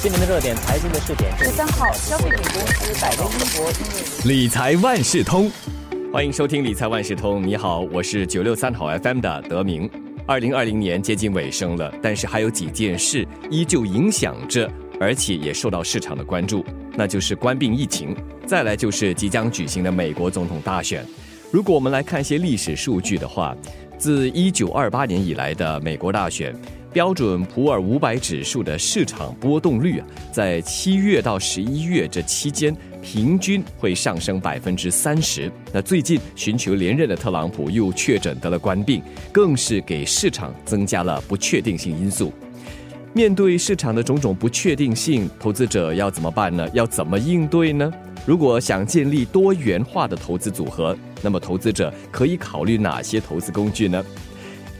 今年的热点财经的试点，十三号，消费品公司百威英博理财万事通，欢迎收听理财万事通。你好，我是九六三好 FM 的德明。二零二零年接近尾声了，但是还有几件事依旧影响着，而且也受到市场的关注，那就是冠病疫情，再来就是即将举行的美国总统大选。如果我们来看一些历史数据的话，自一九二八年以来的美国大选。标准普尔五百指数的市场波动率啊，在七月到十一月这期间，平均会上升百分之三十。那最近寻求连任的特朗普又确诊得了冠病，更是给市场增加了不确定性因素。面对市场的种种不确定性，投资者要怎么办呢？要怎么应对呢？如果想建立多元化的投资组合，那么投资者可以考虑哪些投资工具呢？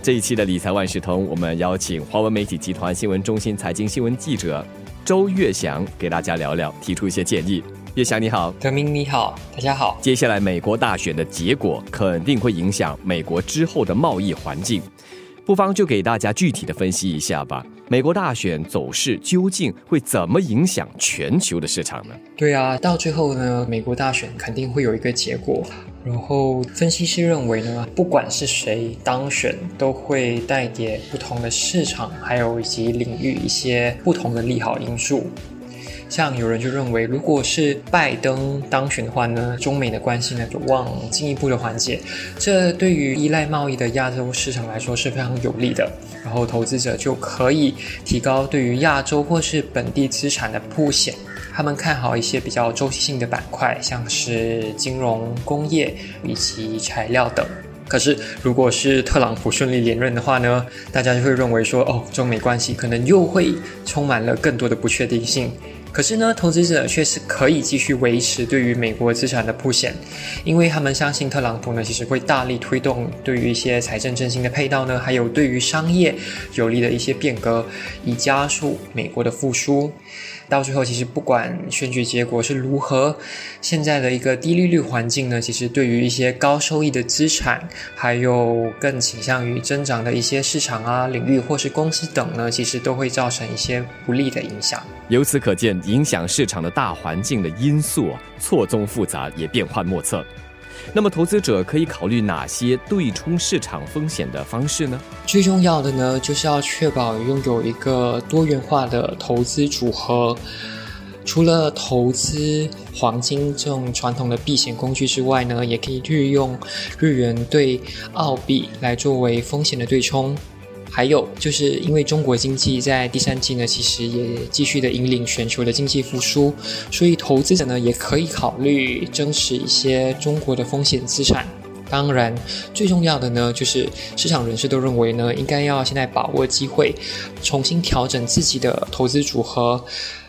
这一期的理财万事通，我们邀请华文媒体集团新闻中心财经新闻记者周月祥给大家聊聊，提出一些建议。月祥你好，德明你好，大家好。接下来美国大选的结果肯定会影响美国之后的贸易环境。不妨就给大家具体的分析一下吧。美国大选走势究竟会怎么影响全球的市场呢？对啊，到最后呢，美国大选肯定会有一个结果。然后分析师认为呢，不管是谁当选，都会带给不同的市场还有以及领域一些不同的利好因素。像有人就认为，如果是拜登当选的话呢，中美的关系呢有望进一步的缓解，这对于依赖贸易的亚洲市场来说是非常有利的。然后投资者就可以提高对于亚洲或是本地资产的铺险，他们看好一些比较周期性的板块，像是金融、工业以及材料等。可是，如果是特朗普顺利连任的话呢，大家就会认为说，哦，中美关系可能又会充满了更多的不确定性。可是呢，投资者却是可以继续维持对于美国资产的铺险，因为他们相信特朗普呢，其实会大力推动对于一些财政振兴的配套呢，还有对于商业有利的一些变革，以加速美国的复苏。到最后，其实不管选举结果是如何，现在的一个低利率环境呢，其实对于一些高收益的资产，还有更倾向于增长的一些市场啊、领域或是公司等呢，其实都会造成一些不利的影响。由此可见，影响市场的大环境的因素错综复杂，也变幻莫测。那么，投资者可以考虑哪些对冲市场风险的方式呢？最重要的呢，就是要确保拥有一个多元化的投资组合。除了投资黄金这种传统的避险工具之外呢，也可以利用日元对澳币来作为风险的对冲。还有就是因为中国经济在第三季呢，其实也继续的引领全球的经济复苏，所以投资者呢也可以考虑增持一些中国的风险资产。当然，最重要的呢，就是市场人士都认为呢，应该要现在把握机会，重新调整自己的投资组合。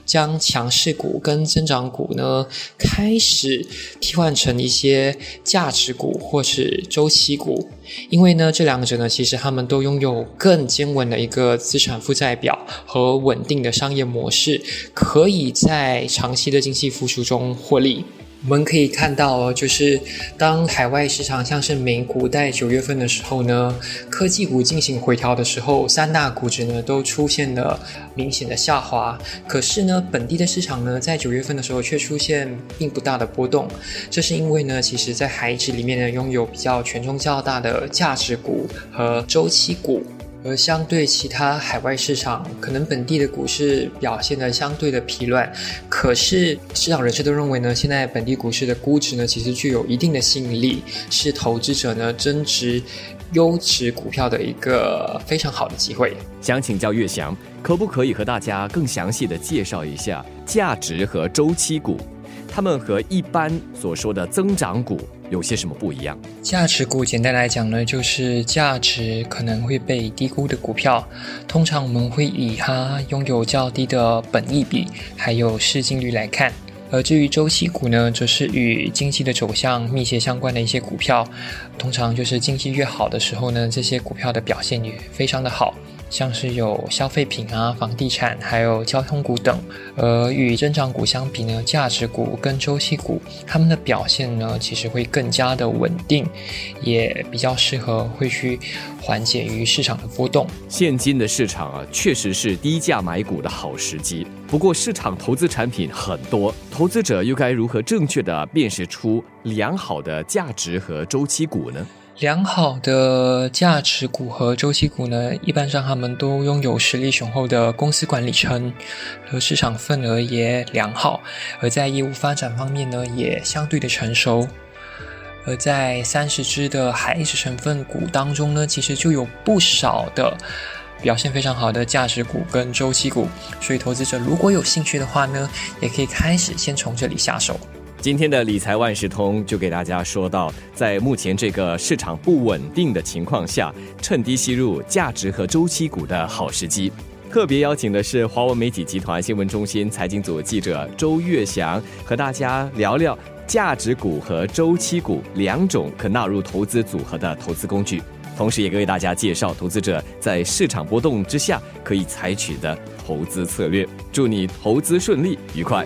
将强势股跟增长股呢，开始替换成一些价值股或是周期股，因为呢，这两者呢，其实他们都拥有更坚稳的一个资产负债表和稳定的商业模式，可以在长期的经济复苏中获利。我们可以看到哦，就是当海外市场像是美股在九月份的时候呢，科技股进行回调的时候，三大股指呢都出现了明显的下滑。可是呢，本地的市场呢，在九月份的时候却出现并不大的波动。这是因为呢，其实在海指里面呢，拥有比较权重较大的价值股和周期股。而相对其他海外市场，可能本地的股市表现的相对的疲软，可是市场人士都认为呢，现在本地股市的估值呢，其实具有一定的吸引力，是投资者呢增值优质股票的一个非常好的机会。想请教岳翔，可不可以和大家更详细的介绍一下价值和周期股？他们和一般所说的增长股有些什么不一样？价值股简单来讲呢，就是价值可能会被低估的股票，通常我们会以它拥有较低的本益比还有市净率来看。而至于周期股呢，则是与经济的走向密切相关的一些股票，通常就是经济越好的时候呢，这些股票的表现也非常的好。像是有消费品啊、房地产，还有交通股等。而与增长股相比呢，价值股跟周期股，它们的表现呢，其实会更加的稳定，也比较适合会去缓解于市场的波动。现今的市场啊，确实是低价买股的好时机。不过，市场投资产品很多，投资者又该如何正确的辨识出良好的价值和周期股呢？良好的价值股和周期股呢，一般上他们都拥有实力雄厚的公司管理层，和市场份额也良好，而在业务发展方面呢，也相对的成熟。而在三十只的海市成分股当中呢，其实就有不少的表现非常好的价值股跟周期股，所以投资者如果有兴趣的话呢，也可以开始先从这里下手。今天的理财万事通就给大家说到，在目前这个市场不稳定的情况下，趁低吸入价值和周期股的好时机。特别邀请的是华文媒体集团新闻中心财经组记者周月祥，和大家聊聊价值股和周期股两种可纳入投资组合的投资工具，同时也为大家介绍投资者在市场波动之下可以采取的投资策略。祝你投资顺利愉快！